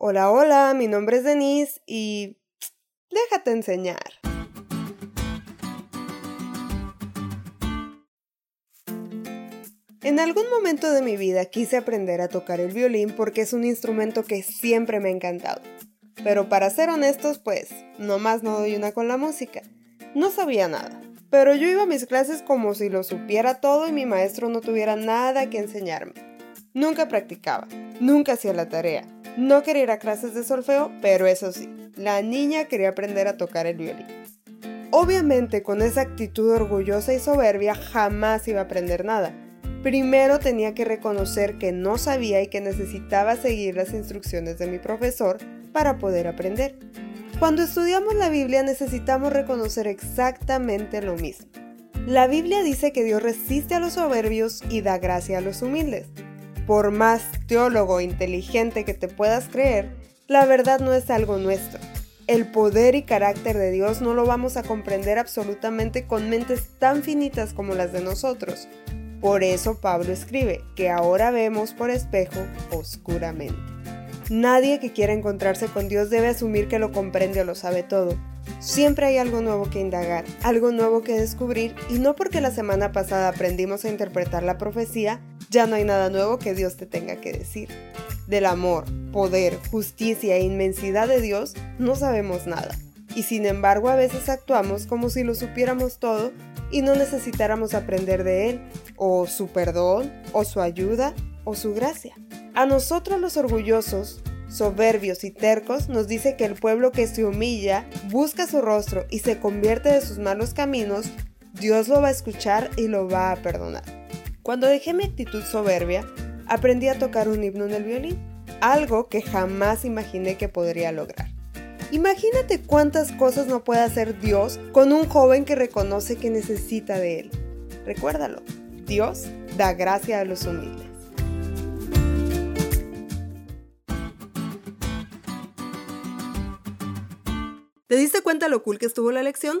Hola, hola, mi nombre es Denise y... déjate enseñar. En algún momento de mi vida quise aprender a tocar el violín porque es un instrumento que siempre me ha encantado. Pero para ser honestos, pues, nomás no doy una con la música. No sabía nada. Pero yo iba a mis clases como si lo supiera todo y mi maestro no tuviera nada que enseñarme. Nunca practicaba, nunca hacía la tarea, no quería ir a clases de solfeo, pero eso sí, la niña quería aprender a tocar el violín. Obviamente con esa actitud orgullosa y soberbia jamás iba a aprender nada. Primero tenía que reconocer que no sabía y que necesitaba seguir las instrucciones de mi profesor para poder aprender. Cuando estudiamos la Biblia necesitamos reconocer exactamente lo mismo. La Biblia dice que Dios resiste a los soberbios y da gracia a los humildes por más teólogo inteligente que te puedas creer, la verdad no es algo nuestro. El poder y carácter de Dios no lo vamos a comprender absolutamente con mentes tan finitas como las de nosotros. Por eso Pablo escribe que ahora vemos por espejo oscuramente. Nadie que quiera encontrarse con Dios debe asumir que lo comprende o lo sabe todo. Siempre hay algo nuevo que indagar, algo nuevo que descubrir y no porque la semana pasada aprendimos a interpretar la profecía, ya no hay nada nuevo que Dios te tenga que decir. Del amor, poder, justicia e inmensidad de Dios no sabemos nada. Y sin embargo a veces actuamos como si lo supiéramos todo y no necesitáramos aprender de Él, o su perdón, o su ayuda, o su gracia. A nosotros los orgullosos, soberbios y tercos nos dice que el pueblo que se humilla, busca su rostro y se convierte de sus malos caminos, Dios lo va a escuchar y lo va a perdonar. Cuando dejé mi actitud soberbia, aprendí a tocar un himno en el violín, algo que jamás imaginé que podría lograr. Imagínate cuántas cosas no puede hacer Dios con un joven que reconoce que necesita de Él. Recuérdalo, Dios da gracia a los humildes. ¿Te diste cuenta lo cool que estuvo la lección?